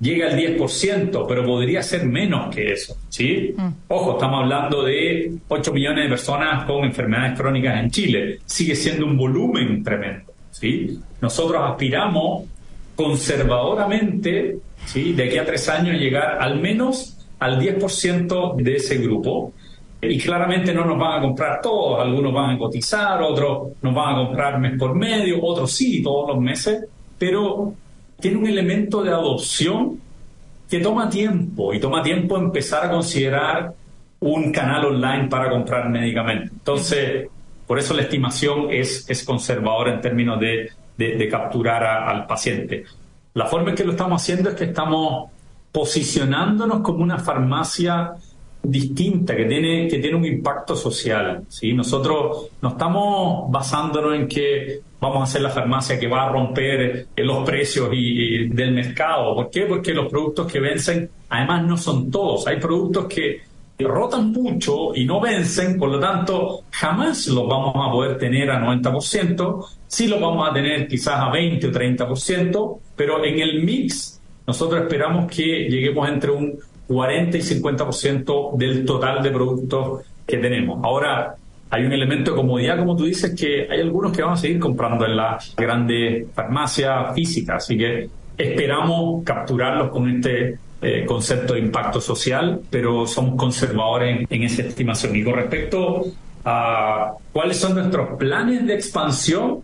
llegue al 10%, pero podría ser menos que eso. ¿sí? Mm. Ojo, estamos hablando de 8 millones de personas con enfermedades crónicas en Chile. Sigue siendo un volumen tremendo. ¿sí? Nosotros aspiramos conservadoramente, ¿sí? de aquí a 3 años, llegar al menos al 10% de ese grupo y claramente no nos van a comprar todos, algunos van a cotizar, otros nos van a comprar mes por medio, otros sí, todos los meses, pero tiene un elemento de adopción que toma tiempo y toma tiempo empezar a considerar un canal online para comprar medicamentos. Entonces, por eso la estimación es, es conservadora en términos de, de, capturar al paciente. La forma en que lo estamos haciendo es que estamos posicionándonos como una farmacia distinta, que tiene, que tiene un impacto social. ¿sí? Nosotros no estamos basándonos en que vamos a hacer la farmacia que va a romper eh, los precios y, del mercado. ¿Por qué? Porque los productos que vencen, además no son todos. Hay productos que rotan mucho y no vencen, por lo tanto, jamás los vamos a poder tener a 90%, sí los vamos a tener quizás a 20 o 30%, pero en el mix nosotros esperamos que lleguemos entre un 40 y 50% del total de productos que tenemos. Ahora, hay un elemento de comodidad, como tú dices, que hay algunos que van a seguir comprando en las grandes farmacias físicas, así que esperamos capturarlos con este eh, concepto de impacto social, pero somos conservadores en, esa estimación. Y con respecto a cuáles son nuestros planes de expansión,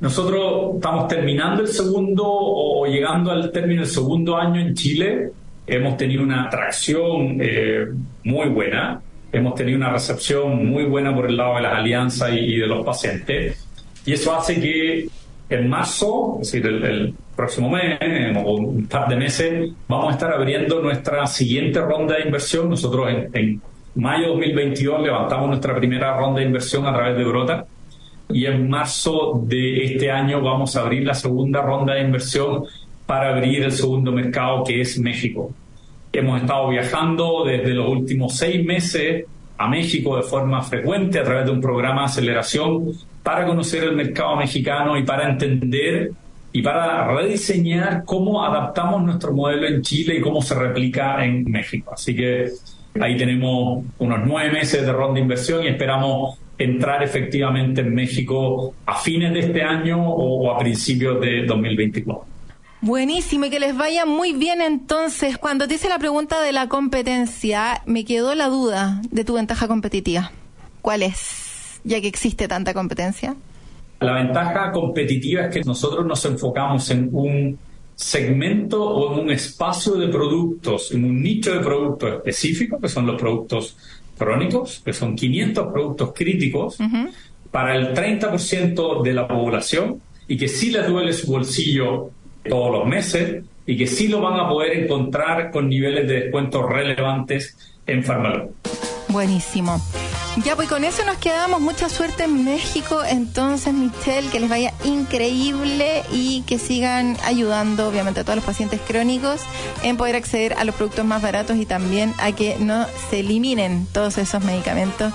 nosotros estamos terminando el segundo o llegando al término del segundo año en Chile. Hemos tenido una atracción eh, muy buena, hemos tenido una recepción muy buena por el lado de las alianzas y, de los pacientes. Y eso hace que en marzo, es decir, el próximo mes o un par de meses, vamos a estar abriendo nuestra siguiente ronda de inversión. Nosotros en, mayo de 2022 levantamos nuestra primera ronda de inversión a través de Brota y en marzo de este año vamos a abrir la segunda ronda de inversión para abrir el segundo mercado que es México. Hemos estado viajando desde los últimos seis meses a México de forma frecuente a través de un programa de aceleración para conocer el mercado mexicano y para entender y para rediseñar cómo adaptamos nuestro modelo en Chile y cómo se replica en México. Así que ahí tenemos unos nueve meses de ronda de inversión y esperamos entrar efectivamente en México a fines de este año o a principios de 2024. Buenísimo y que les vaya muy bien entonces. Cuando te hice la pregunta de la competencia, me quedó la duda de tu ventaja competitiva. ¿Cuál es? Ya que existe tanta competencia. La ventaja competitiva es que nosotros nos enfocamos en un segmento o en un espacio de productos, en un nicho de productos específico, que son los productos crónicos, que son 500 productos críticos, para el 30% de la población y que sí les duele su bolsillo todos los meses y que sí lo van a poder encontrar con niveles de descuento relevantes en Farmalón. Buenísimo. Ya, pues con eso nos quedamos. Mucha suerte en México. Entonces, Michelle, que les vaya increíble y que sigan ayudando, obviamente, a todos los pacientes crónicos en poder acceder a los productos más baratos y también a que no se eliminen todos esos medicamentos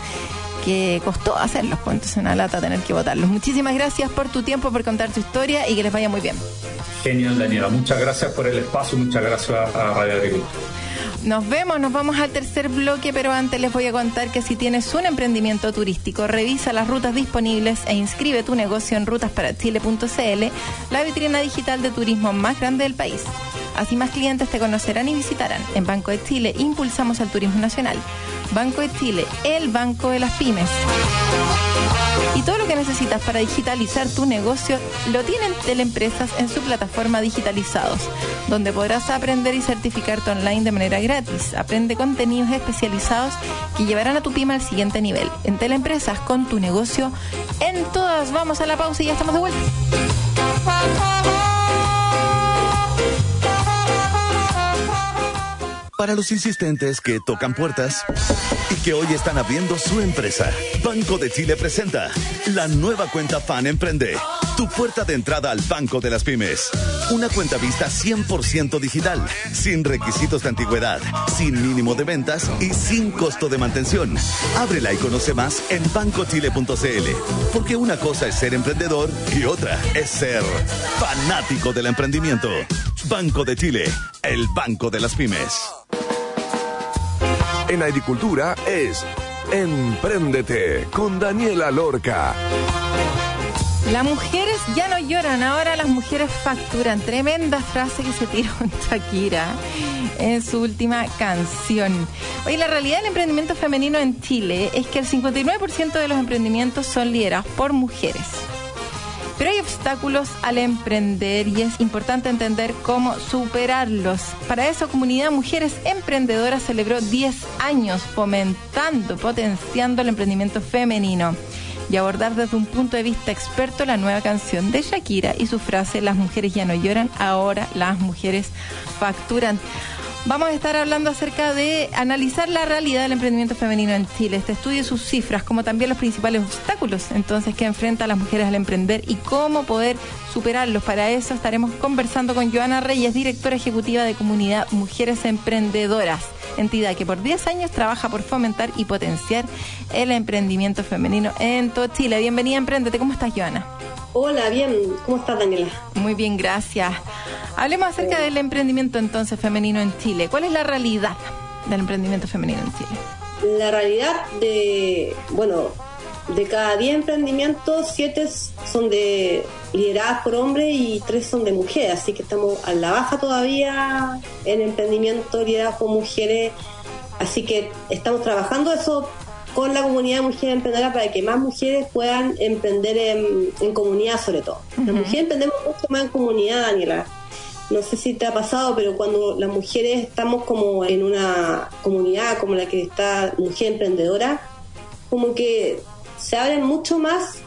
que costó hacerlos, pues entonces una lata tener que votarlos. Muchísimas gracias por tu tiempo, por contar tu historia y que les vaya muy bien. Genial, Daniela. Muchas gracias por el espacio, muchas gracias a Radio Agricultura. Nos vemos, nos vamos al tercer bloque, pero antes les voy a contar que si tienes un emprendimiento turístico, revisa las rutas disponibles e inscribe tu negocio en rutasparachile.cl, la vitrina digital de turismo más grande del país. Así más clientes te conocerán y visitarán. En Banco de Chile impulsamos al turismo nacional. Banco de Chile, el banco de las pymes. Y todo lo que necesitas para digitalizar tu negocio lo tienen Teleempresas en su plataforma Digitalizados, donde podrás aprender y certificarte online de manera gratis. Aprende contenidos especializados que llevarán a tu pyme al siguiente nivel. En Teleempresas, con tu negocio en todas. Vamos a la pausa y ya estamos de vuelta. Para los insistentes que tocan puertas y que hoy están abriendo su empresa, Banco de Chile presenta la nueva cuenta Fan Emprende, tu puerta de entrada al Banco de las Pymes. Una cuenta vista 100% digital, sin requisitos de antigüedad, sin mínimo de ventas y sin costo de mantención. Ábrela y conoce más en bancochile.cl, porque una cosa es ser emprendedor y otra es ser fanático del emprendimiento. Banco de Chile, el Banco de las Pymes. En agricultura es Empréndete con Daniela Lorca. Las mujeres ya no lloran, ahora las mujeres facturan. Tremenda frase que se tiró Shakira en su última canción. Oye, la realidad del emprendimiento femenino en Chile es que el 59% de los emprendimientos son liderados por mujeres. Pero hay obstáculos al emprender y es importante entender cómo superarlos. Para eso, Comunidad Mujeres Emprendedoras celebró 10 años fomentando, potenciando el emprendimiento femenino y abordar desde un punto de vista experto la nueva canción de Shakira y su frase Las mujeres ya no lloran, ahora las mujeres facturan. Vamos a estar hablando acerca de analizar la realidad del emprendimiento femenino en Chile, este estudio y sus cifras, como también los principales obstáculos entonces que enfrentan las mujeres al emprender y cómo poder superarlos. Para eso estaremos conversando con Joana Reyes, directora ejecutiva de Comunidad Mujeres Emprendedoras. Entidad que por 10 años trabaja por fomentar y potenciar el emprendimiento femenino en todo Chile. Bienvenida a Emprendete. ¿Cómo estás, Joana? Hola, bien. ¿Cómo estás, Daniela? Muy bien, gracias. Hablemos acerca del emprendimiento entonces femenino en Chile. ¿Cuál es la realidad del emprendimiento femenino en Chile? La realidad de, bueno, de cada 10 emprendimientos, 7 son de lideradas por hombres y 3 son de mujeres, así que estamos a la baja todavía en emprendimiento liderados por mujeres, así que estamos trabajando eso con la comunidad de mujeres emprendedoras para que más mujeres puedan emprender en, comunidad sobre todo. Las mujeres emprendemos mucho más en comunidad, Daniela. No sé si te ha pasado, pero cuando las mujeres estamos como en una comunidad como la que está Mujer Emprendedora, como que se abren mucho más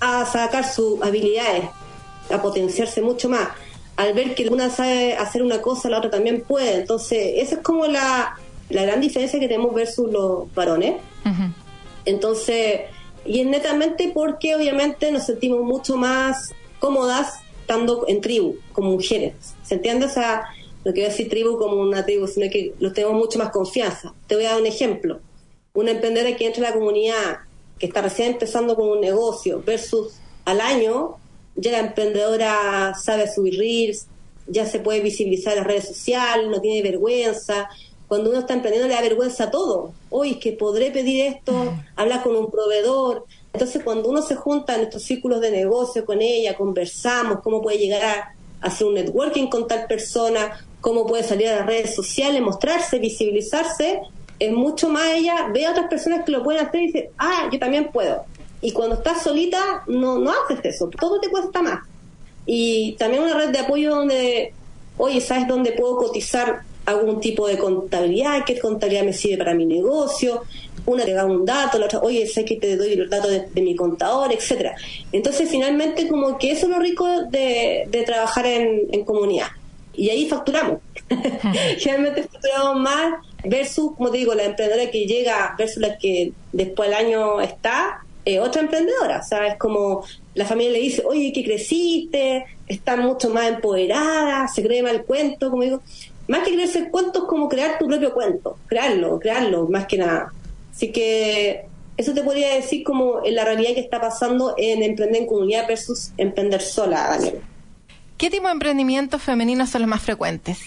a sacar sus habilidades, a potenciarse mucho más. Al ver que una sabe hacer una cosa, la otra también puede. Entonces, esa es como la, la gran diferencia que tenemos versus los varones. Entonces, y es netamente porque obviamente nos sentimos mucho más cómodas estando en tribu, como mujeres. ¿Se entiende? O sea, no quiero decir tribu como una tribu, sino que los tenemos mucho más confianza. Te voy a dar un ejemplo. Una emprendedora que entra a la comunidad que está recién empezando con un negocio versus al año, ya la emprendedora sabe subir reels, ya se puede visibilizar en las redes sociales, no tiene vergüenza. Cuando uno está emprendiendo le da vergüenza a todo. Hoy que podré pedir esto, hablar con un proveedor. Entonces cuando uno se junta en estos círculos de negocio con ella, conversamos cómo puede llegar a hacer un networking con tal persona, cómo puede salir a las redes sociales, mostrarse, visibilizarse, es mucho más ella ve a otras personas que lo pueden hacer y dice, ah, yo también puedo. Y cuando estás solita, no, no haces eso, todo te cuesta más. Y también una red de apoyo donde, oye, ¿sabes dónde puedo cotizar algún tipo de contabilidad? ¿Qué contabilidad me sirve para mi negocio? Una te da un dato, la otra, oye, sé que te doy el dato de, mi contador, etcétera. Entonces, finalmente, como que eso es lo rico de, de trabajar en, en comunidad. Y ahí facturamos. Generalmente facturamos más versus, como te digo, la emprendedora que llega versus la que después del año está, otra emprendedora. O sea, es como la familia le dice, oye, que creciste, está mucho más empoderada, se cree mal cuento, como digo. Más que creerse el cuento es como crear tu propio cuento, crearlo, crearlo, más que nada. Así que eso te podría decir como en la realidad que está pasando en emprender en comunidad versus emprender sola, Daniel. ¿Qué tipo de emprendimientos femeninos son los más frecuentes?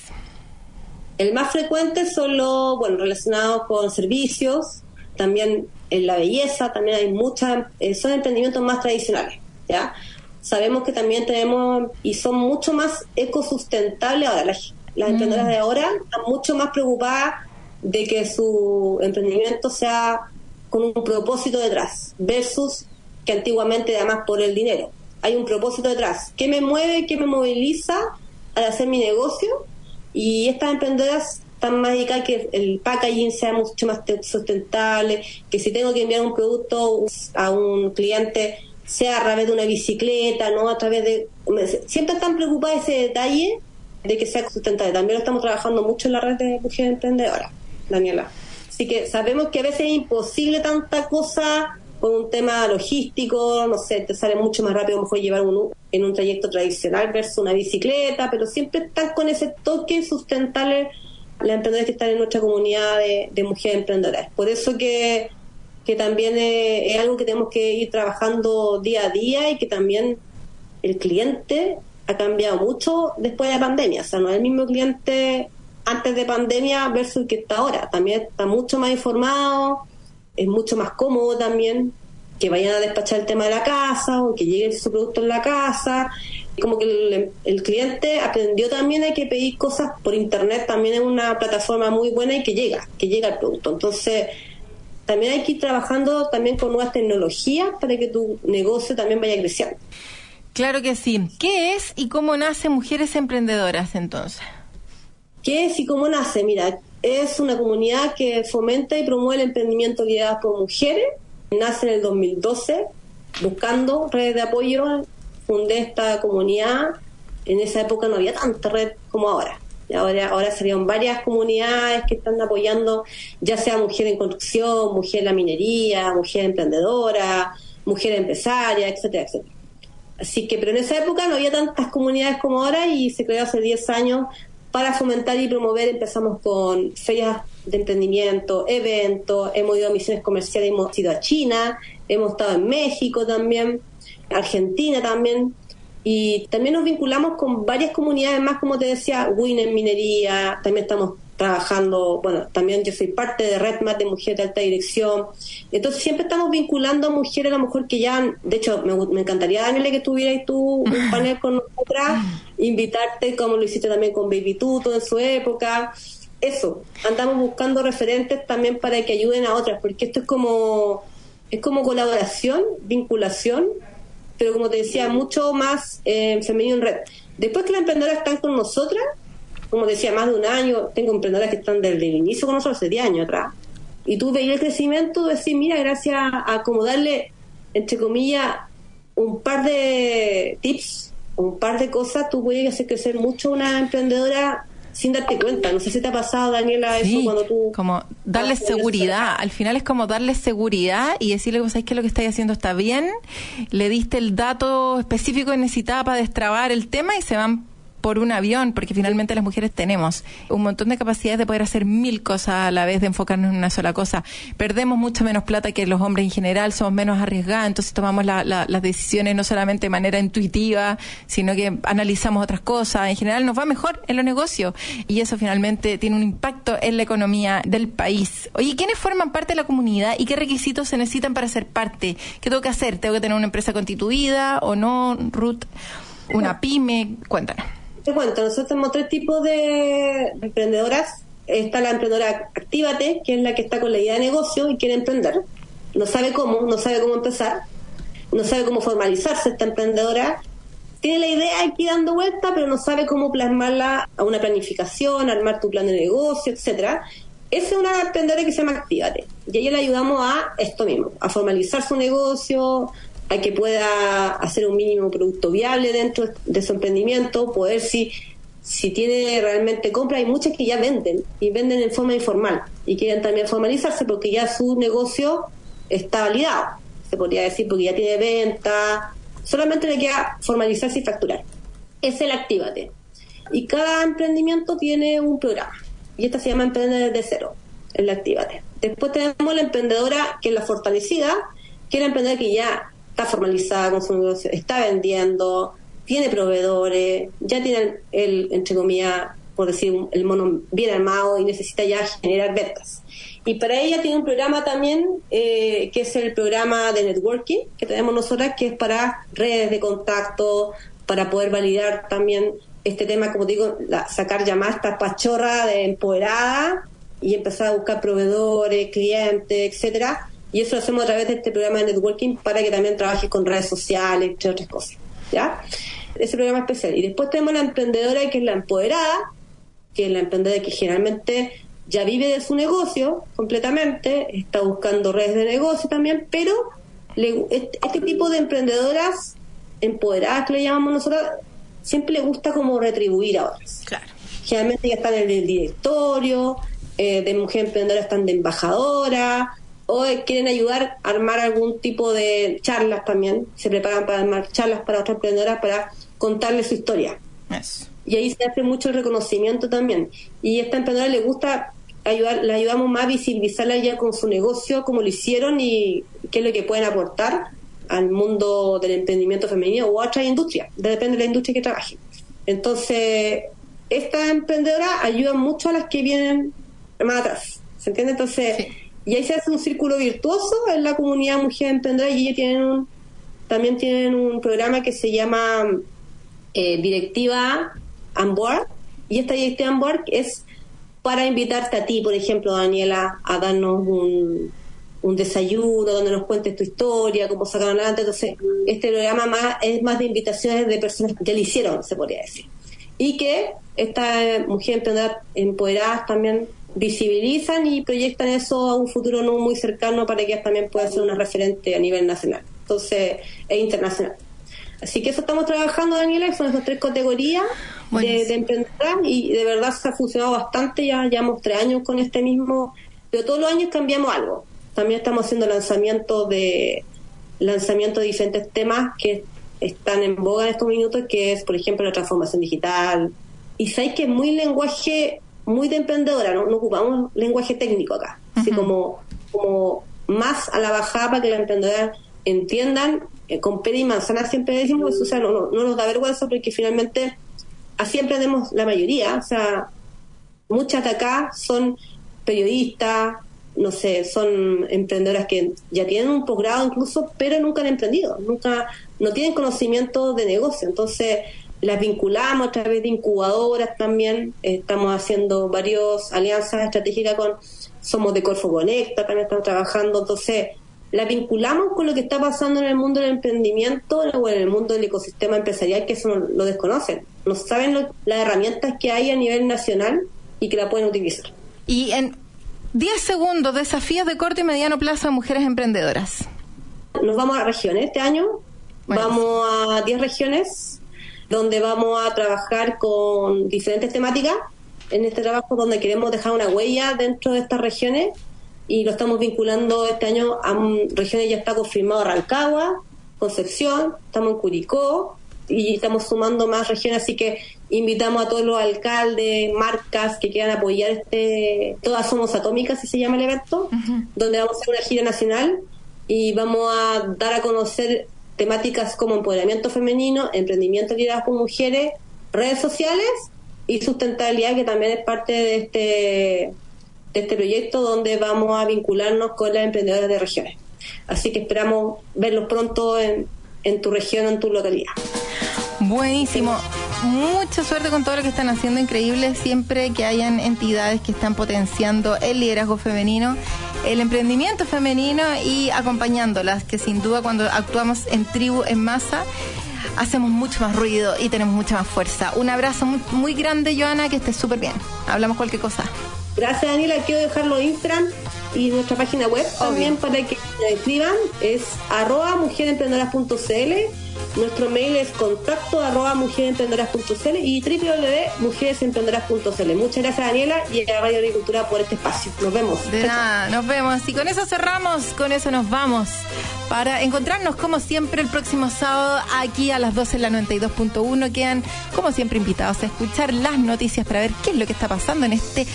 El más frecuente son los, bueno, relacionados con servicios, también en la belleza, también hay muchas, eh, son emprendimientos más tradicionales, ¿ya? Sabemos que también tenemos, y son mucho más ecosustentables ahora, las, las emprendedoras de ahora están mucho más preocupadas de que su emprendimiento sea con un propósito detrás, versus que antiguamente además por el dinero. Hay un propósito detrás. ¿Qué me mueve, qué me moviliza al hacer mi negocio? Y estas emprendedoras están más dedicadas que el packaging sea mucho más sustentable, que si tengo que enviar un producto a un cliente sea a través de una bicicleta, no a través de... Siempre están preocupadas ese detalle de que sea sustentable. También lo estamos trabajando mucho en la red de mujeres emprendedoras, Daniela. Así que sabemos que a veces es imposible tanta cosa con un tema logístico, no sé, te sale mucho más rápido mejor llevar un, en un trayecto tradicional versus una bicicleta, pero siempre están con ese toque sustentable las emprendedoras que están en nuestra comunidad de, mujeres emprendedoras. Por eso que, que también es, algo que tenemos que ir trabajando día a día y que también el cliente ha cambiado mucho después de la pandemia. O sea, no es el mismo cliente antes de pandemia versus el que está ahora. También está mucho más informado, es mucho más cómodo también que vayan a despachar el tema de la casa o que llegue su producto en la casa. Como que el, cliente aprendió también a que pedir cosas por internet también es una plataforma muy buena y que llega, que llega el producto. Entonces, también hay que ir trabajando también con nuevas tecnologías para que tu negocio también vaya creciendo. Claro que sí. ¿Qué es y cómo nace Mujeres Emprendedoras entonces? ¿Qué es y cómo nace? Mira, es una comunidad que fomenta y promueve el emprendimiento guiado por mujeres. Nace en el 2012 buscando redes de apoyo. Fundé esta comunidad. En esa época no había tanta red como ahora. Ahora, ahora serían varias comunidades que están apoyando, ya sea mujer en construcción, mujer en la minería, mujer emprendedora, mujer empresaria, etcétera, etcétera. Así que, pero en esa época no había tantas comunidades como ahora y se creó hace 10 años para fomentar y promover empezamos con ferias de emprendimiento, eventos, hemos ido a misiones comerciales, hemos ido a China, hemos estado en México también, Argentina también, y también nos vinculamos con varias comunidades más, como te decía, Win minería, también estamos trabajando, bueno, también yo soy parte de RedMat de Mujeres de Alta Dirección. Entonces siempre estamos vinculando a mujeres a lo mejor que ya, de hecho, me, encantaría, Daniela, que tuvieras tú un panel con nosotras, invitarte como lo hiciste también con Baby Tuto en su época. Eso, andamos buscando referentes también para que ayuden a otras, porque esto es como, es como colaboración, vinculación, pero como te decía, mucho más eh, femenino en red. Después que las emprendedoras están con nosotras, como decía, más de un año, tengo emprendedoras que están desde el inicio con nosotros, hace 10 años atrás, y tú veías el crecimiento, decir, mira, gracias a como darle, entre comillas, un par de tips, un par de cosas, tú puedes hacer crecer mucho una emprendedora sin darte cuenta. No sé si te ha pasado, Daniela, eso Sí, cuando tú... como darle seguridad. Al final es como darle seguridad y decirle, ¿sabes que lo que estáis haciendo está bien? Le diste el dato específico que necesitaba para destrabar el tema y se van por un avión, porque finalmente las mujeres tenemos un montón de capacidades de poder hacer mil cosas a la vez, de enfocarnos en una sola cosa. Perdemos mucho menos plata que los hombres en general, somos menos arriesgadas, entonces tomamos la- la- las decisiones no solamente de manera intuitiva, sino que analizamos otras cosas. En general nos va mejor en los negocios y eso finalmente tiene un impacto en la economía del país. Oye, ¿quiénes forman parte de la comunidad y qué requisitos se necesitan para ser parte? ¿Qué tengo que hacer? ¿Tengo que tener una empresa constituida o no, Ruth? ¿Una pyme? Cuéntanos. Te nosotros tenemos tres tipos de emprendedoras. Está la emprendedora Actívate, que es la que está con la idea de negocio y quiere emprender. No sabe cómo, no sabe cómo empezar, no sabe cómo formalizarse esta emprendedora. Tiene la idea aquí dando vuelta, pero no sabe cómo plasmarla a una planificación, armar tu plan de negocio, etcétera. Esa es una emprendedora que se llama Actívate. Y a ella le ayudamos a esto mismo, a formalizar su negocio, a que pueda hacer un mínimo producto viable dentro de su emprendimiento, poder si, si tiene realmente compra, hay muchas que ya venden y venden en forma informal y quieren también formalizarse porque ya su negocio está validado, se podría decir, porque ya tiene venta, solamente le queda formalizarse y facturar. Es el Actívate. Y cada emprendimiento tiene un programa. Y esta se llama Emprender desde cero, el Actívate. Después tenemos la emprendedora, que es la fortalecida, que es la emprendedora que ya está formalizada con su negocio, está vendiendo, tiene proveedores, ya tiene el, entre comillas, por decir, el mono bien armado y necesita ya generar ventas. Y para ella tiene un programa también, eh, que es el programa de networking que tenemos nosotras, que es para redes de contacto, para poder validar también este tema, como digo, la- sacar más esta pachorra de empoderada y empezar a buscar proveedores, clientes, etcétera. Y eso lo hacemos a través de este programa de networking para que también trabajes con redes sociales, entre otras cosas. ¿Ya? Ese programa especial. Y después tenemos la emprendedora que es la empoderada, que es la emprendedora que generalmente ya vive de su negocio completamente, está buscando redes de negocio también, pero le- este, este tipo de emprendedoras empoderadas que le llamamos nosotros, siempre le gusta como retribuir a otras. Claro. Generalmente ya están en el directorio, eh, de mujer emprendedora están de embajadora, o quieren ayudar a armar algún tipo de charlas también, se preparan para armar charlas para otras emprendedoras para contarles su historia y ahí se hace mucho el reconocimiento también. Y a esta emprendedora le gusta ayudar, la ayudamos más a visibilizarla ya con su negocio, como lo hicieron y qué es lo que pueden aportar al mundo del emprendimiento femenino o a otra industria, depende de la industria que trabaje. Entonces, esta emprendedora ayuda mucho a las que vienen más atrás, ¿se entiende? Entonces, Sí. Y ahí se hace un círculo virtuoso en la comunidad mujer emprendedora y ellos tienen un, también tienen un programa que se llama eh, directiva Onboard y esta directiva Onboard es para invitarte a ti, por ejemplo, Daniela, a darnos un, un desayuno donde nos cuentes tu historia, cómo sacaron adelante. Entonces, este programa más es más de invitaciones de personas que lo hicieron, se podría decir. Y que estas mujeres empoderadas también visibilizan y proyectan eso a un futuro no muy cercano para que ellas también puedan ser una referente a nivel nacional. Entonces, es internacional. Así que eso estamos trabajando, Daniela, son esas tres categorías de, de emprendedoras y de verdad se ha funcionado bastante, ya llevamos tres años con este mismo, pero todos los años cambiamos algo. También estamos haciendo lanzamientos de lanzamiento de diferentes temas que están en boga en estos minutos, que es, por ejemplo, la transformación digital. Y sabéis que es muy lenguaje muy de emprendedora, no, no ocupamos lenguaje técnico acá, así como, como más a la bajada para que las emprendedoras entiendan, eh, con pera y manzana siempre decimos, o sea, no, no, no nos da vergüenza porque finalmente así emprendemos la mayoría, o sea, muchas de acá son periodistas, no sé, son emprendedoras que ya tienen un posgrado incluso, pero nunca han emprendido, nunca, no tienen conocimiento de negocio. Entonces, las vinculamos a través de incubadoras también. Estamos haciendo varias alianzas estratégicas con, somos de Corfo Conecta, también estamos trabajando. Entonces, la vinculamos con lo que está pasando en el mundo del emprendimiento o en el mundo del ecosistema empresarial, que eso no, lo desconocen. No saben lo- las herramientas que hay a nivel nacional y que la pueden utilizar. Y en 10 segundos, desafíos de corto y mediano plazo a mujeres emprendedoras. Nos vamos a regiones este año. Bueno. Vamos a 10 regiones donde vamos a trabajar con diferentes temáticas. En este trabajo donde queremos dejar una huella dentro de estas regiones y lo estamos vinculando este año a regiones ya está confirmado Rancagua, Concepción, estamos en Curicó y estamos sumando más regiones, así que invitamos a todos los alcaldes, marcas que quieran apoyar este, todas somos atómicas, así se llama el evento, donde vamos a hacer una gira nacional y vamos a dar a conocer temáticas como empoderamiento femenino, emprendimiento y liderazgo con mujeres, redes sociales y sustentabilidad, que también es parte de este, de este proyecto donde vamos a vincularnos con las emprendedoras de regiones. Así que esperamos verlos pronto en, en tu región en tu localidad. Buenísimo. Mucha suerte con todo lo que están haciendo. Increíble siempre que hayan entidades que están potenciando el liderazgo femenino, el emprendimiento femenino y acompañándolas, que sin duda cuando actuamos en tribu, en masa, hacemos mucho más ruido y tenemos mucha más fuerza. Un abrazo muy, muy grande, Joana, que estés súper bien. Hablamos cualquier cosa. Gracias, Daniela. Quiero dejarlo Instagram y nuestra página web también para que nos escriban. Es arroba mujeremprendedoras.cl. Nuestro mail es contacto arroba y www.mujeresemprendedoras.cl. Muchas gracias, Daniela, y a Radio Agricultura por este espacio. Nos vemos. De nada, nos vemos. Y con eso cerramos, con eso nos vamos. Para encontrarnos, como siempre, el próximo sábado aquí a las 12 en la 92.1. Quedan, como siempre, invitados a escuchar las noticias para ver qué es lo que está pasando en este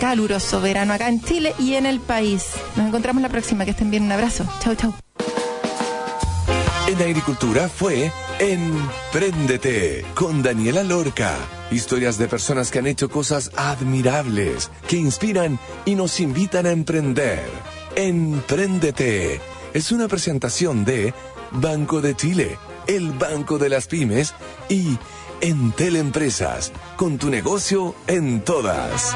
caluroso verano acá en Chile y en el país. Nos encontramos la próxima. Que estén bien. Un abrazo. Chau, chau. En Agricultura fue Empréndete con Daniela Lorca. Historias de personas que han hecho cosas admirables, que inspiran y nos invitan a emprender. Empréndete es una presentación de Banco de Chile, el Banco de las Pymes y Entel Empresas, con tu negocio en todas.